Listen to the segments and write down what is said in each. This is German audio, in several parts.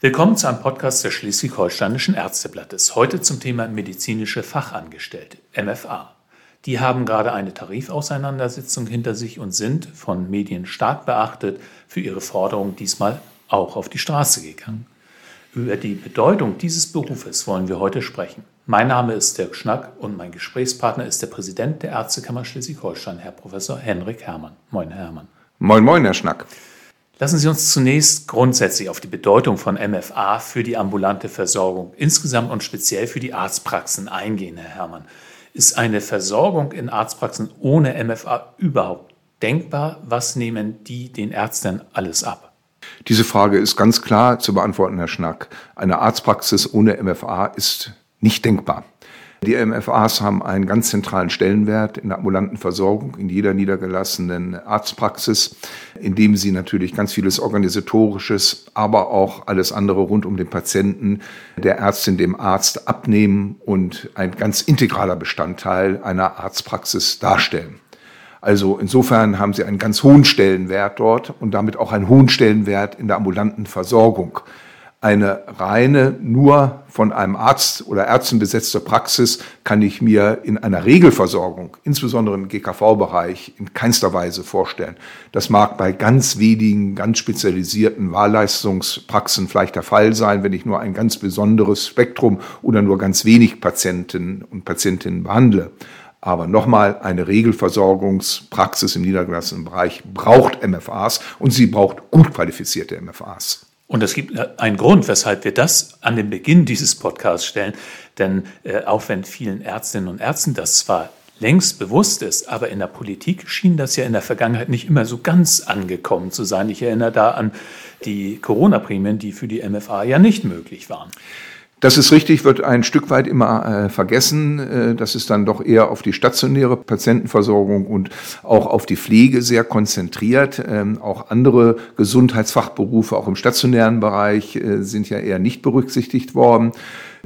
Willkommen zu einem Podcast des Schleswig-Holsteinischen Ärzteblattes. Heute zum Thema medizinische Fachangestellte, MFA. Die haben gerade eine Tarifauseinandersetzung hinter sich und sind von Medien stark beachtet für ihre Forderung diesmal auch auf die Straße gegangen. Über die Bedeutung dieses Berufes wollen wir heute sprechen. Mein Name ist Dirk Schnack und mein Gesprächspartner ist der Präsident der Ärztekammer Schleswig-Holstein, Herr Professor Henrik Hermann. Moin, Herr Hermann. Moin, moin, Herr Schnack. Lassen Sie uns zunächst grundsätzlich auf die Bedeutung von MFA für die ambulante Versorgung insgesamt und speziell für die Arztpraxen eingehen, Herr Herrmann. Ist eine Versorgung in Arztpraxen ohne MFA überhaupt denkbar? Was nehmen die den Ärzten alles ab? Diese Frage ist ganz klar zu beantworten, Herr Schnack. Eine Arztpraxis ohne MFA ist nicht denkbar. Die MFAs haben einen ganz zentralen Stellenwert in der ambulanten Versorgung, in jeder niedergelassenen Arztpraxis, indem sie natürlich ganz vieles Organisatorisches, aber auch alles andere rund um den Patienten der Ärztin, dem Arzt abnehmen und ein ganz integraler Bestandteil einer Arztpraxis darstellen. Also insofern haben sie einen ganz hohen Stellenwert dort und damit auch einen hohen Stellenwert in der ambulanten Versorgung eine reine, nur von einem Arzt oder Ärzten besetzte Praxis kann ich mir in einer Regelversorgung, insbesondere im GKV-Bereich, in keinster Weise vorstellen. Das mag bei ganz wenigen, ganz spezialisierten Wahlleistungspraxen vielleicht der Fall sein, wenn ich nur ein ganz besonderes Spektrum oder nur ganz wenig Patienten und Patientinnen behandle. Aber nochmal, eine Regelversorgungspraxis im niedergelassenen Bereich braucht MFAs und sie braucht gut qualifizierte MFAs. Und es gibt einen Grund, weshalb wir das an den Beginn dieses Podcasts stellen. Denn äh, auch wenn vielen Ärztinnen und Ärzten das zwar längst bewusst ist, aber in der Politik schien das ja in der Vergangenheit nicht immer so ganz angekommen zu sein. Ich erinnere da an die Corona-Prämien, die für die MFA ja nicht möglich waren. Das ist richtig, wird ein Stück weit immer äh, vergessen. Äh, das ist dann doch eher auf die stationäre Patientenversorgung und auch auf die Pflege sehr konzentriert. Ähm, auch andere Gesundheitsfachberufe, auch im stationären Bereich, äh, sind ja eher nicht berücksichtigt worden.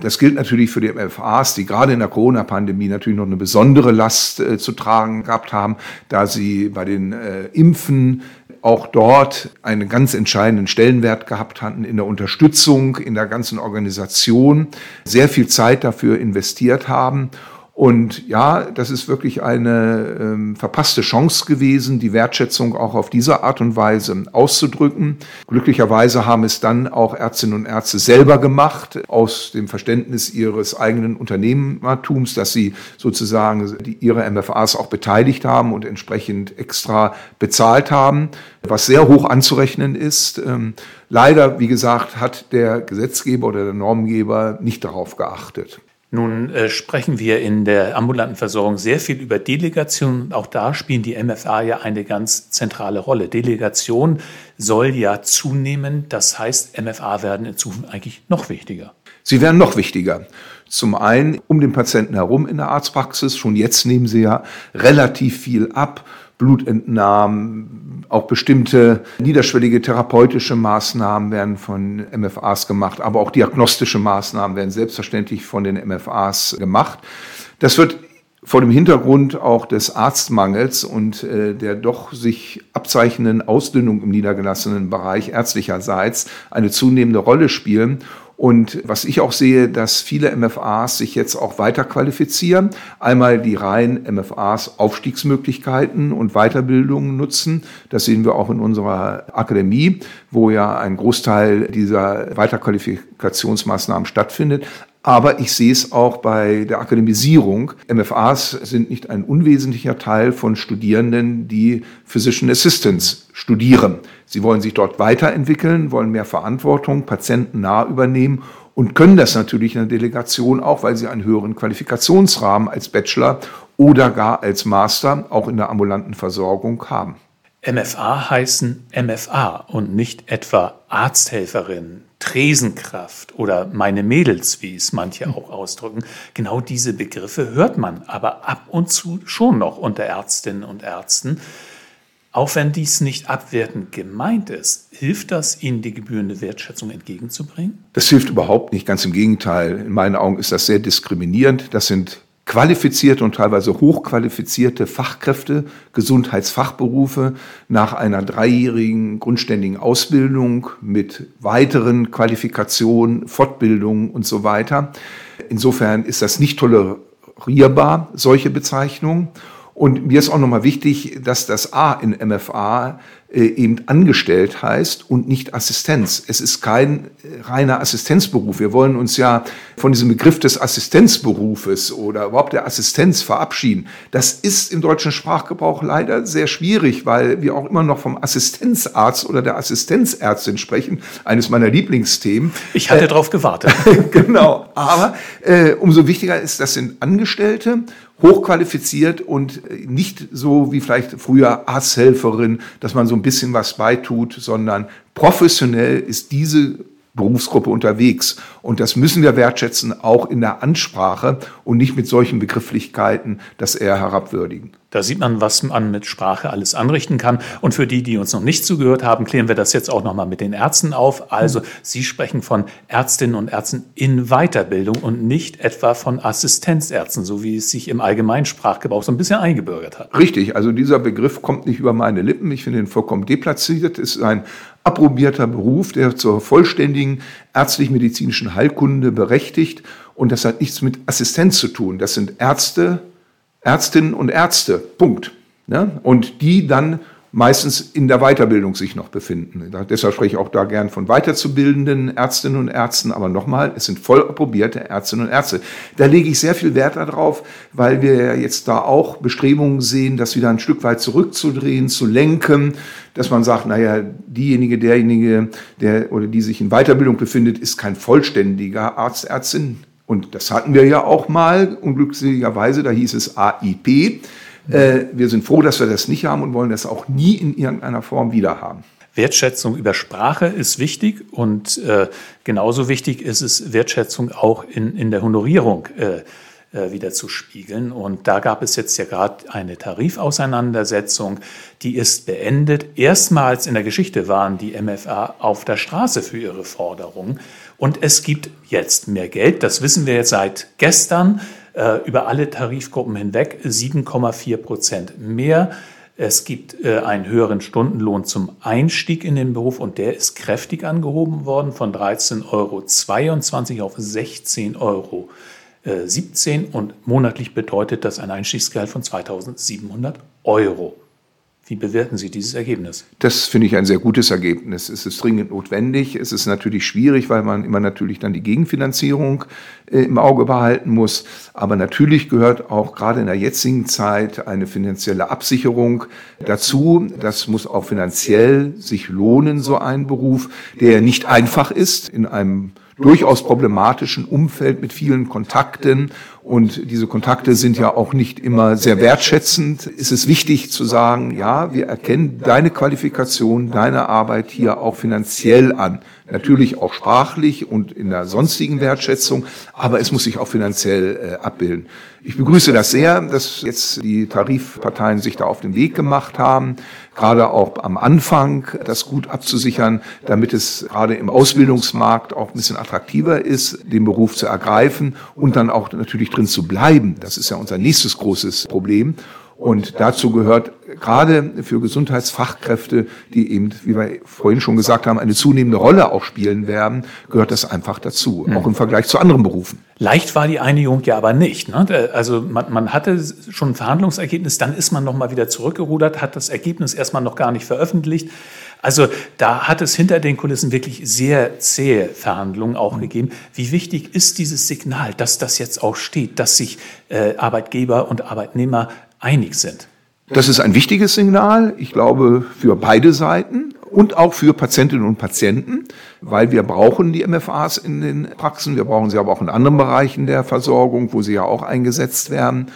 Das gilt natürlich für die MFAs, die gerade in der Corona-Pandemie natürlich noch eine besondere Last äh, zu tragen gehabt haben, da sie bei den äh, Impfen auch dort einen ganz entscheidenden Stellenwert gehabt hatten in der Unterstützung, in der ganzen Organisation, sehr viel Zeit dafür investiert haben und ja, das ist wirklich eine ähm, verpasste Chance gewesen, die Wertschätzung auch auf diese Art und Weise auszudrücken. Glücklicherweise haben es dann auch Ärztinnen und Ärzte selber gemacht, aus dem Verständnis ihres eigenen Unternehmertums, dass sie sozusagen die, ihre MFAs auch beteiligt haben und entsprechend extra bezahlt haben, was sehr hoch anzurechnen ist. Ähm, leider, wie gesagt, hat der Gesetzgeber oder der Normgeber nicht darauf geachtet. Nun äh, sprechen wir in der ambulanten Versorgung sehr viel über Delegation. Auch da spielen die MFA ja eine ganz zentrale Rolle. Delegation soll ja zunehmen. Das heißt, MFA werden in Zukunft eigentlich noch wichtiger. Sie werden noch wichtiger. Zum einen um den Patienten herum in der Arztpraxis. Schon jetzt nehmen sie ja relativ viel ab. Blutentnahmen, auch bestimmte niederschwellige therapeutische Maßnahmen werden von MFAs gemacht, aber auch diagnostische Maßnahmen werden selbstverständlich von den MFAs gemacht. Das wird vor dem Hintergrund auch des Arztmangels und äh, der doch sich abzeichnenden Ausdünnung im niedergelassenen Bereich ärztlicherseits eine zunehmende Rolle spielen. Und was ich auch sehe, dass viele MFAs sich jetzt auch weiter qualifizieren. Einmal die reinen MFAs Aufstiegsmöglichkeiten und Weiterbildungen nutzen. Das sehen wir auch in unserer Akademie, wo ja ein Großteil dieser Weiterqualifikationsmaßnahmen stattfindet. Aber ich sehe es auch bei der Akademisierung. MFAs sind nicht ein unwesentlicher Teil von Studierenden, die Physician Assistants studieren. Sie wollen sich dort weiterentwickeln, wollen mehr Verantwortung, Patienten nah übernehmen und können das natürlich in der Delegation auch, weil sie einen höheren Qualifikationsrahmen als Bachelor oder gar als Master auch in der ambulanten Versorgung haben. MFA heißen MFA und nicht etwa Arzthelferin, Tresenkraft oder meine Mädels, wie es manche auch ausdrücken. Genau diese Begriffe hört man aber ab und zu schon noch unter Ärztinnen und Ärzten. Auch wenn dies nicht abwertend gemeint ist, hilft das, Ihnen die gebührende Wertschätzung entgegenzubringen? Das hilft überhaupt nicht, ganz im Gegenteil. In meinen Augen ist das sehr diskriminierend. Das sind qualifizierte und teilweise hochqualifizierte Fachkräfte, Gesundheitsfachberufe nach einer dreijährigen grundständigen Ausbildung mit weiteren Qualifikationen, Fortbildungen und so weiter. Insofern ist das nicht tolerierbar, solche Bezeichnungen. Und mir ist auch nochmal wichtig, dass das A in MFA eben angestellt heißt und nicht Assistenz. Es ist kein äh, reiner Assistenzberuf. Wir wollen uns ja von diesem Begriff des Assistenzberufes oder überhaupt der Assistenz verabschieden. Das ist im deutschen Sprachgebrauch leider sehr schwierig, weil wir auch immer noch vom Assistenzarzt oder der Assistenzärztin sprechen. Eines meiner Lieblingsthemen. Ich hatte äh, darauf gewartet. genau. Aber äh, umso wichtiger ist, das sind Angestellte hochqualifiziert und nicht so wie vielleicht früher Arzthelferin, dass man so ein bisschen was beitut, sondern professionell ist diese Berufsgruppe unterwegs. Und das müssen wir wertschätzen, auch in der Ansprache und nicht mit solchen Begrifflichkeiten das eher herabwürdigen. Da sieht man, was man mit Sprache alles anrichten kann. Und für die, die uns noch nicht zugehört haben, klären wir das jetzt auch nochmal mit den Ärzten auf. Also Sie sprechen von Ärztinnen und Ärzten in Weiterbildung und nicht etwa von Assistenzärzten, so wie es sich im Allgemeinsprachgebrauch so ein bisschen eingebürgert hat. Richtig, also dieser Begriff kommt nicht über meine Lippen. Ich finde ihn vollkommen deplatziert. Es ist ein approbierter Beruf, der zur vollständigen ärztlich-medizinischen Heilkunde berechtigt. Und das hat nichts mit Assistenz zu tun. Das sind Ärzte, Ärztinnen und Ärzte. Punkt. Ja? Und die dann meistens in der Weiterbildung sich noch befinden. Deshalb spreche ich auch da gern von weiterzubildenden Ärztinnen und Ärzten. Aber nochmal, es sind voll approbierte Ärztinnen und Ärzte. Da lege ich sehr viel Wert darauf, weil wir jetzt da auch Bestrebungen sehen, das wieder ein Stück weit zurückzudrehen, zu lenken, dass man sagt, naja, diejenige, derjenige, der oder die sich in Weiterbildung befindet, ist kein vollständiger Arzt, Ärztin. Und das hatten wir ja auch mal, unglücklicherweise, da hieß es AIP. Äh, wir sind froh, dass wir das nicht haben und wollen das auch nie in irgendeiner Form wieder haben. Wertschätzung über Sprache ist wichtig und äh, genauso wichtig ist es, Wertschätzung auch in, in der Honorierung äh, äh, wieder zu spiegeln. Und da gab es jetzt ja gerade eine Tarifauseinandersetzung, die ist beendet. Erstmals in der Geschichte waren die MFA auf der Straße für ihre Forderungen. Und es gibt jetzt mehr Geld, das wissen wir jetzt seit gestern. Äh, über alle Tarifgruppen hinweg 7,4 Prozent mehr. Es gibt äh, einen höheren Stundenlohn zum Einstieg in den Beruf und der ist kräftig angehoben worden von 13,22 Euro auf 16,17 Euro. und monatlich bedeutet das ein Einstiegsgehalt von 2700 Euro. Wie bewerten Sie dieses Ergebnis? Das finde ich ein sehr gutes Ergebnis. Es ist dringend notwendig. Es ist natürlich schwierig, weil man immer natürlich dann die Gegenfinanzierung äh, im Auge behalten muss. Aber natürlich gehört auch gerade in der jetzigen Zeit eine finanzielle Absicherung dazu. Das muss auch finanziell sich lohnen, so ein Beruf, der nicht einfach ist in einem durchaus problematischen Umfeld mit vielen Kontakten. Und diese Kontakte sind ja auch nicht immer sehr wertschätzend. Ist es wichtig zu sagen, ja, wir erkennen deine Qualifikation, deine Arbeit hier auch finanziell an. Natürlich auch sprachlich und in der sonstigen Wertschätzung, aber es muss sich auch finanziell äh, abbilden. Ich begrüße das sehr, dass jetzt die Tarifparteien sich da auf den Weg gemacht haben gerade auch am Anfang das gut abzusichern, damit es gerade im Ausbildungsmarkt auch ein bisschen attraktiver ist, den Beruf zu ergreifen und dann auch natürlich drin zu bleiben. Das ist ja unser nächstes großes Problem. Und dazu gehört gerade für Gesundheitsfachkräfte, die eben, wie wir vorhin schon gesagt haben, eine zunehmende Rolle auch spielen werden, gehört das einfach dazu, mhm. auch im Vergleich zu anderen Berufen. Leicht war die Einigung ja aber nicht. Ne? Also man, man hatte schon ein Verhandlungsergebnis, dann ist man nochmal wieder zurückgerudert, hat das Ergebnis erstmal noch gar nicht veröffentlicht. Also da hat es hinter den Kulissen wirklich sehr zähe Verhandlungen auch mhm. gegeben. Wie wichtig ist dieses Signal, dass das jetzt auch steht, dass sich äh, Arbeitgeber und Arbeitnehmer einig sind. Das ist ein wichtiges Signal, ich glaube, für beide Seiten und auch für Patientinnen und Patienten, weil wir brauchen die MFAs in den Praxen, wir brauchen sie aber auch in anderen Bereichen der Versorgung, wo sie ja auch eingesetzt werden.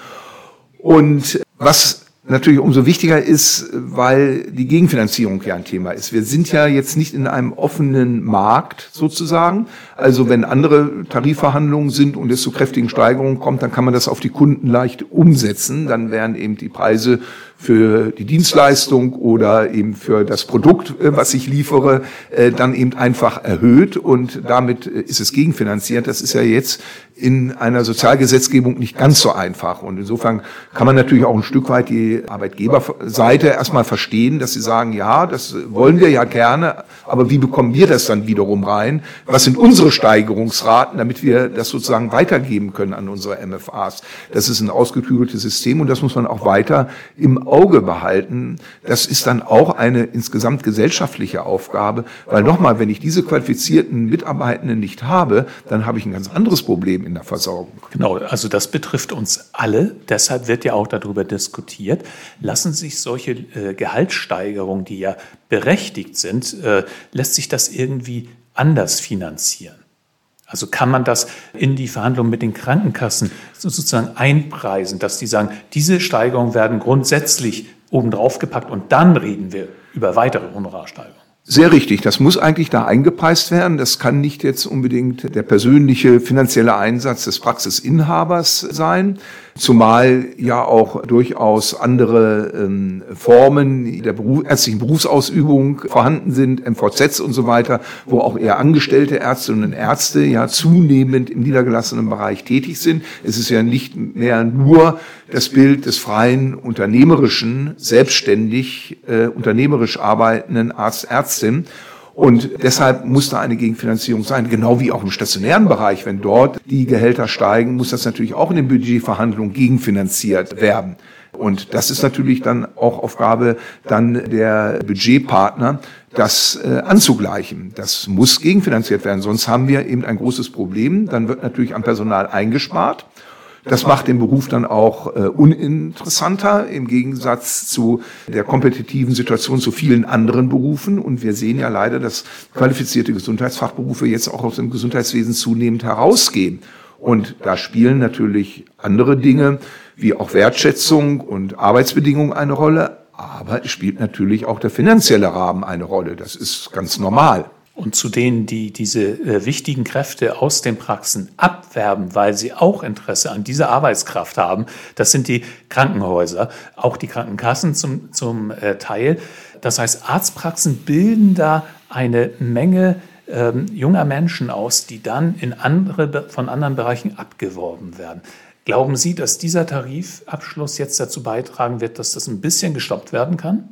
Und was natürlich umso wichtiger ist, weil die Gegenfinanzierung ja ein Thema ist. Wir sind ja jetzt nicht in einem offenen Markt sozusagen. Also wenn andere Tarifverhandlungen sind und es zu kräftigen Steigerungen kommt, dann kann man das auf die Kunden leicht umsetzen. Dann werden eben die Preise für die Dienstleistung oder eben für das Produkt, äh, was ich liefere, äh, dann eben einfach erhöht und damit äh, ist es gegenfinanziert. Das ist ja jetzt in einer Sozialgesetzgebung nicht ganz so einfach. Und insofern kann man natürlich auch ein Stück weit die Arbeitgeberseite erstmal verstehen, dass sie sagen, ja, das wollen wir ja gerne, aber wie bekommen wir das dann wiederum rein? Was sind unsere Steigerungsraten, damit wir das sozusagen weitergeben können an unsere MFAs? Das ist ein ausgeklügeltes System und das muss man auch weiter Auge behalten. Das ist dann auch eine insgesamt gesellschaftliche Aufgabe, weil nochmal, wenn ich diese qualifizierten Mitarbeitenden nicht habe, dann habe ich ein ganz anderes Problem in der Versorgung. Genau, also das betrifft uns alle. Deshalb wird ja auch darüber diskutiert. Lassen sich solche äh, Gehaltssteigerungen, die ja berechtigt sind, äh, lässt sich das irgendwie anders finanzieren? Also kann man das in die Verhandlungen mit den Krankenkassen sozusagen einpreisen, dass die sagen, diese Steigerungen werden grundsätzlich obendrauf gepackt und dann reden wir über weitere Honorarsteigerungen? Sehr richtig. Das muss eigentlich da eingepreist werden. Das kann nicht jetzt unbedingt der persönliche finanzielle Einsatz des Praxisinhabers sein, zumal ja auch durchaus andere ähm, Formen der Beruf, ärztlichen Berufsausübung vorhanden sind, MVZs und so weiter, wo auch eher angestellte Ärztinnen und Ärzte ja zunehmend im niedergelassenen Bereich tätig sind. Es ist ja nicht mehr nur das Bild des freien, unternehmerischen, selbstständig, äh, unternehmerisch arbeitenden Arzt, Ärztin. Und deshalb muss da eine Gegenfinanzierung sein, genau wie auch im stationären Bereich. Wenn dort die Gehälter steigen, muss das natürlich auch in den Budgetverhandlungen gegenfinanziert werden. Und das ist natürlich dann auch Aufgabe dann der Budgetpartner, das äh, anzugleichen. Das muss gegenfinanziert werden, sonst haben wir eben ein großes Problem. Dann wird natürlich am Personal eingespart. Das macht den Beruf dann auch äh, uninteressanter im Gegensatz zu der kompetitiven Situation zu vielen anderen Berufen. Und wir sehen ja leider, dass qualifizierte Gesundheitsfachberufe jetzt auch aus dem Gesundheitswesen zunehmend herausgehen. Und da spielen natürlich andere Dinge wie auch Wertschätzung und Arbeitsbedingungen eine Rolle. Aber es spielt natürlich auch der finanzielle Rahmen eine Rolle. Das ist ganz normal. Und zu denen, die diese äh, wichtigen Kräfte aus den Praxen abwerben, weil sie auch Interesse an dieser Arbeitskraft haben, das sind die Krankenhäuser, auch die Krankenkassen zum, zum äh, Teil. Das heißt, Arztpraxen bilden da eine Menge ähm, junger Menschen aus, die dann in andere, von anderen Bereichen abgeworben werden. Glauben Sie, dass dieser Tarifabschluss jetzt dazu beitragen wird, dass das ein bisschen gestoppt werden kann?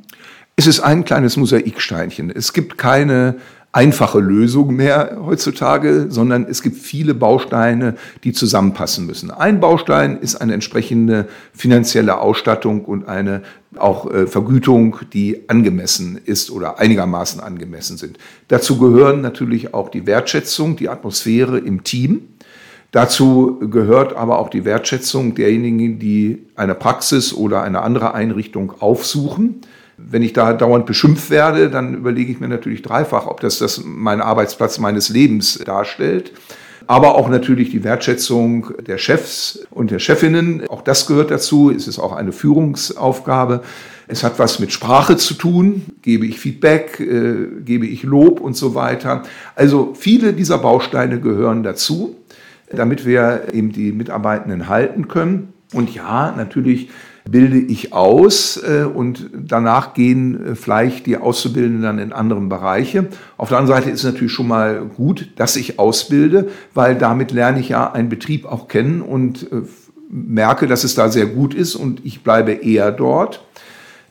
Es ist ein kleines Mosaiksteinchen. Es gibt keine einfache Lösung mehr heutzutage, sondern es gibt viele Bausteine, die zusammenpassen müssen. Ein Baustein ist eine entsprechende finanzielle Ausstattung und eine auch äh, Vergütung, die angemessen ist oder einigermaßen angemessen sind. Dazu gehören natürlich auch die Wertschätzung, die Atmosphäre im Team. Dazu gehört aber auch die Wertschätzung derjenigen, die eine Praxis oder eine andere Einrichtung aufsuchen wenn ich da dauernd beschimpft werde, dann überlege ich mir natürlich dreifach, ob das, das mein Arbeitsplatz meines Lebens darstellt. Aber auch natürlich die Wertschätzung der Chefs und der Chefinnen. Auch das gehört dazu. Es ist auch eine Führungsaufgabe. Es hat was mit Sprache zu tun. Gebe ich Feedback, äh, gebe ich Lob und so weiter. Also viele dieser Bausteine gehören dazu, damit wir eben die Mitarbeitenden halten können. Und ja, natürlich bilde ich aus äh, und danach gehen äh, vielleicht die Auszubildenden dann in andere Bereiche. Auf der anderen Seite ist es natürlich schon mal gut, dass ich ausbilde, weil damit lerne ich ja einen Betrieb auch kennen und äh, merke, dass es da sehr gut ist und ich bleibe eher dort.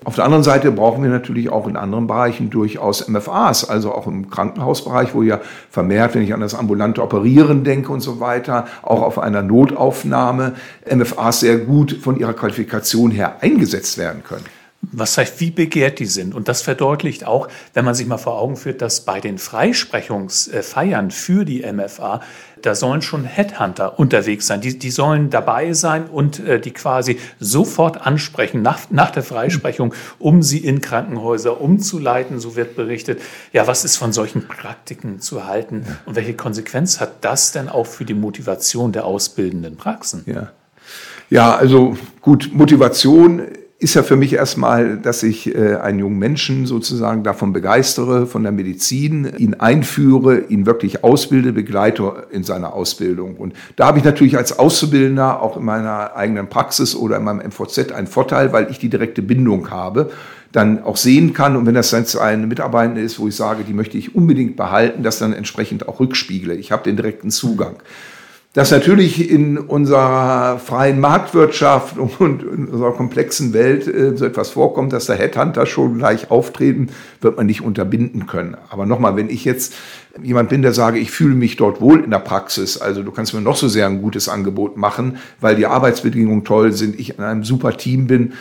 Auf der anderen Seite brauchen wir natürlich auch in anderen Bereichen durchaus MFAs, also auch im Krankenhausbereich, wo ja vermehrt, wenn ich an das ambulante Operieren denke und so weiter, auch auf einer Notaufnahme MFAs sehr gut von ihrer Qualifikation her eingesetzt werden können was heißt, wie begehrt die sind. Und das verdeutlicht auch, wenn man sich mal vor Augen führt, dass bei den Freisprechungsfeiern für die MFA, da sollen schon Headhunter unterwegs sein. Die, die sollen dabei sein und äh, die quasi sofort ansprechen nach, nach der Freisprechung, um sie in Krankenhäuser umzuleiten. So wird berichtet. Ja, was ist von solchen Praktiken zu halten und welche Konsequenz hat das denn auch für die Motivation der ausbildenden Praxen? Ja, ja also gut, Motivation ist ja für mich erstmal, dass ich äh, einen jungen Menschen sozusagen davon begeistere, von der Medizin, ihn einführe, ihn wirklich ausbilde, begleite in seiner Ausbildung. Und da habe ich natürlich als Auszubildender auch in meiner eigenen Praxis oder in meinem MVZ einen Vorteil, weil ich die direkte Bindung habe dann auch sehen kann und wenn das jetzt ein Mitarbeiter ist, wo ich sage, die möchte ich unbedingt behalten, das dann entsprechend auch rückspiegle. Ich habe den direkten Zugang. Dass natürlich in unserer freien Marktwirtschaft und in unserer komplexen Welt äh, so etwas vorkommt, dass der Headhunter schon gleich auftreten, wird man nicht unterbinden können. Aber nochmal, wenn ich jetzt jemand bin, der sage, ich fühle mich dort wohl in der Praxis, also du kannst mir noch so sehr ein gutes Angebot machen, weil die Arbeitsbedingungen toll sind, ich in einem super Team bin,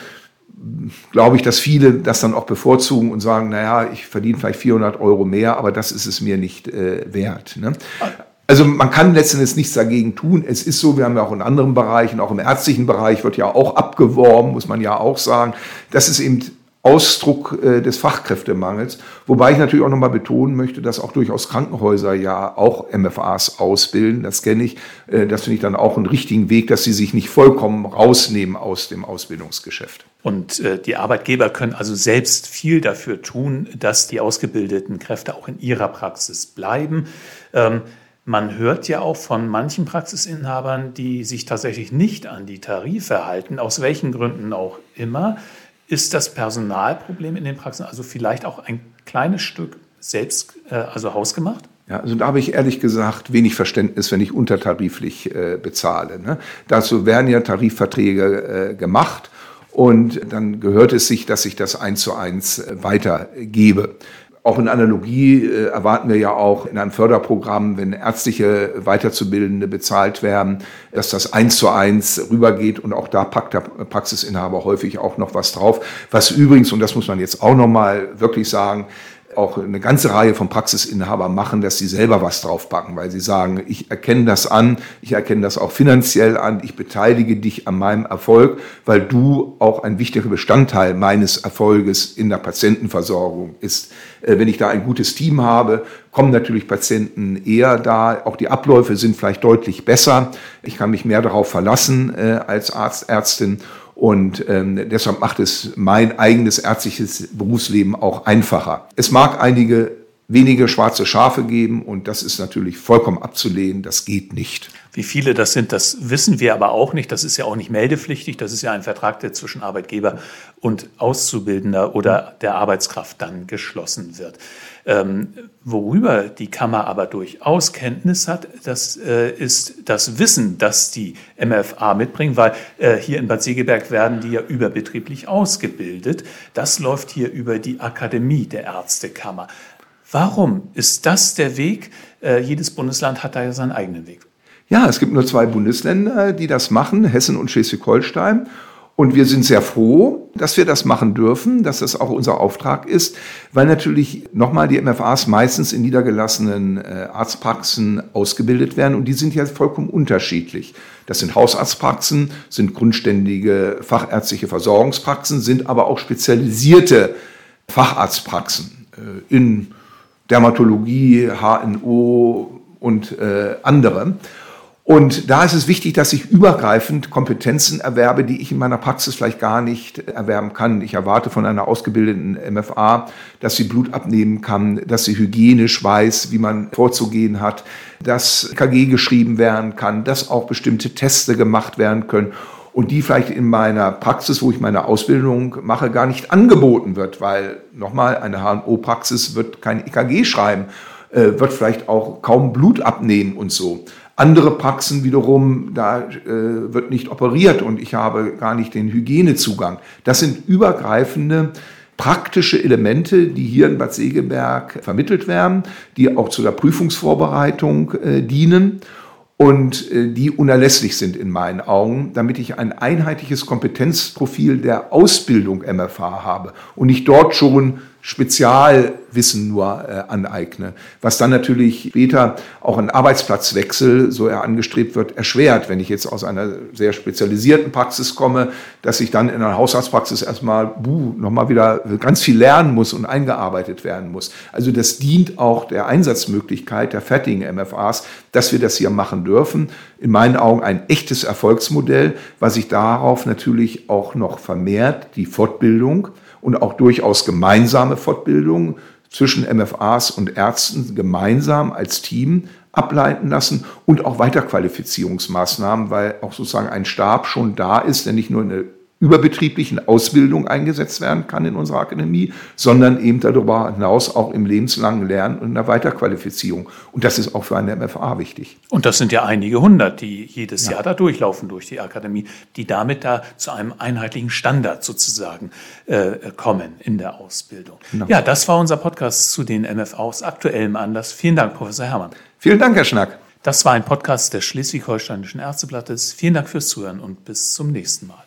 glaube ich, dass viele das dann auch bevorzugen und sagen, naja, ich verdiene vielleicht 400 Euro mehr, aber das ist es mir nicht äh, wert. Ne? Also man kann letztendlich nichts dagegen tun. Es ist so, wir haben ja auch in anderen Bereichen, auch im ärztlichen Bereich wird ja auch abgeworben, muss man ja auch sagen. Das ist eben Ausdruck äh, des Fachkräftemangels. Wobei ich natürlich auch nochmal betonen möchte, dass auch durchaus Krankenhäuser ja auch MFAs ausbilden. Das kenne ich. Äh, das finde ich dann auch einen richtigen Weg, dass sie sich nicht vollkommen rausnehmen aus dem Ausbildungsgeschäft. Und äh, die Arbeitgeber können also selbst viel dafür tun, dass die ausgebildeten Kräfte auch in ihrer Praxis bleiben. Ähm, man hört ja auch von manchen Praxisinhabern, die sich tatsächlich nicht an die Tarife halten, aus welchen Gründen auch immer. Ist das Personalproblem in den Praxen also vielleicht auch ein kleines Stück selbst, äh, also hausgemacht? Ja, also da habe ich ehrlich gesagt wenig Verständnis, wenn ich untertariflich äh, bezahle. Ne? Dazu werden ja Tarifverträge äh, gemacht und dann gehört es sich, dass ich das eins zu eins äh, weitergebe. Auch in Analogie äh, erwarten wir ja auch in einem Förderprogramm, wenn ärztliche Weiterzubildende bezahlt werden, dass das eins zu eins rübergeht und auch da packt der Praxisinhaber häufig auch noch was drauf. Was übrigens, und das muss man jetzt auch nochmal wirklich sagen, auch eine ganze Reihe von Praxisinhabern machen, dass sie selber was draufpacken, weil sie sagen, ich erkenne das an, ich erkenne das auch finanziell an, ich beteilige dich an meinem Erfolg, weil du auch ein wichtiger Bestandteil meines Erfolges in der Patientenversorgung ist. Äh, wenn ich da ein gutes Team habe, kommen natürlich Patienten eher da. Auch die Abläufe sind vielleicht deutlich besser. Ich kann mich mehr darauf verlassen äh, als Arzt, Ärztin. Und ähm, deshalb macht es mein eigenes ärztliches Berufsleben auch einfacher. Es mag einige wenige schwarze Schafe geben und das ist natürlich vollkommen abzulehnen, das geht nicht. Wie viele das sind, das wissen wir aber auch nicht. Das ist ja auch nicht meldepflichtig. Das ist ja ein Vertrag, der zwischen Arbeitgeber und Auszubildender oder der Arbeitskraft dann geschlossen wird. Ähm, worüber die Kammer aber durchaus Kenntnis hat, das äh, ist das Wissen, das die MFA mitbringen, weil äh, hier in Bad Segeberg werden die ja überbetrieblich ausgebildet. Das läuft hier über die Akademie der Ärztekammer. Warum ist das der Weg? Äh, jedes Bundesland hat da ja seinen eigenen Weg. Ja, es gibt nur zwei Bundesländer, die das machen, Hessen und Schleswig-Holstein. Und wir sind sehr froh, dass wir das machen dürfen, dass das auch unser Auftrag ist, weil natürlich nochmal die MFAs meistens in niedergelassenen äh, Arztpraxen ausgebildet werden und die sind ja vollkommen unterschiedlich. Das sind Hausarztpraxen, sind grundständige fachärztliche Versorgungspraxen, sind aber auch spezialisierte Facharztpraxen äh, in Dermatologie, HNO und äh, andere. Und da ist es wichtig, dass ich übergreifend Kompetenzen erwerbe, die ich in meiner Praxis vielleicht gar nicht erwerben kann. Ich erwarte von einer ausgebildeten MFA, dass sie Blut abnehmen kann, dass sie hygienisch weiß, wie man vorzugehen hat, dass KG geschrieben werden kann, dass auch bestimmte Teste gemacht werden können und die vielleicht in meiner Praxis, wo ich meine Ausbildung mache, gar nicht angeboten wird, weil nochmal eine HNO-Praxis wird kein EKG schreiben, äh, wird vielleicht auch kaum Blut abnehmen und so. Andere Praxen wiederum, da äh, wird nicht operiert und ich habe gar nicht den Hygienezugang. Das sind übergreifende praktische Elemente, die hier in Bad Segeberg vermittelt werden, die auch zu der Prüfungsvorbereitung äh, dienen und äh, die unerlässlich sind in meinen Augen, damit ich ein einheitliches Kompetenzprofil der Ausbildung MFA habe und nicht dort schon Spezialwissen nur äh, aneigne, was dann natürlich später auch ein Arbeitsplatzwechsel, so er angestrebt wird, erschwert. Wenn ich jetzt aus einer sehr spezialisierten Praxis komme, dass ich dann in einer Hausarztpraxis erstmal buh, nochmal wieder ganz viel lernen muss und eingearbeitet werden muss. Also das dient auch der Einsatzmöglichkeit der fertigen MFAs, dass wir das hier machen dürfen. In meinen Augen ein echtes Erfolgsmodell, was sich darauf natürlich auch noch vermehrt, die Fortbildung und auch durchaus gemeinsame Fortbildung zwischen MFAs und Ärzten gemeinsam als Team ableiten lassen und auch Weiterqualifizierungsmaßnahmen, weil auch sozusagen ein Stab schon da ist, der nicht nur eine überbetrieblichen Ausbildung eingesetzt werden kann in unserer Akademie, sondern eben darüber hinaus auch im lebenslangen Lernen und in der Weiterqualifizierung. Und das ist auch für eine MFA wichtig. Und das sind ja einige hundert, die jedes ja. Jahr da durchlaufen durch die Akademie, die damit da zu einem einheitlichen Standard sozusagen äh, kommen in der Ausbildung. Genau. Ja, das war unser Podcast zu den MFA aus aktuellem Anlass. Vielen Dank, Professor Herrmann. Vielen Dank, Herr Schnack. Das war ein Podcast des Schleswig-Holsteinischen Ärzteblattes. Vielen Dank fürs Zuhören und bis zum nächsten Mal.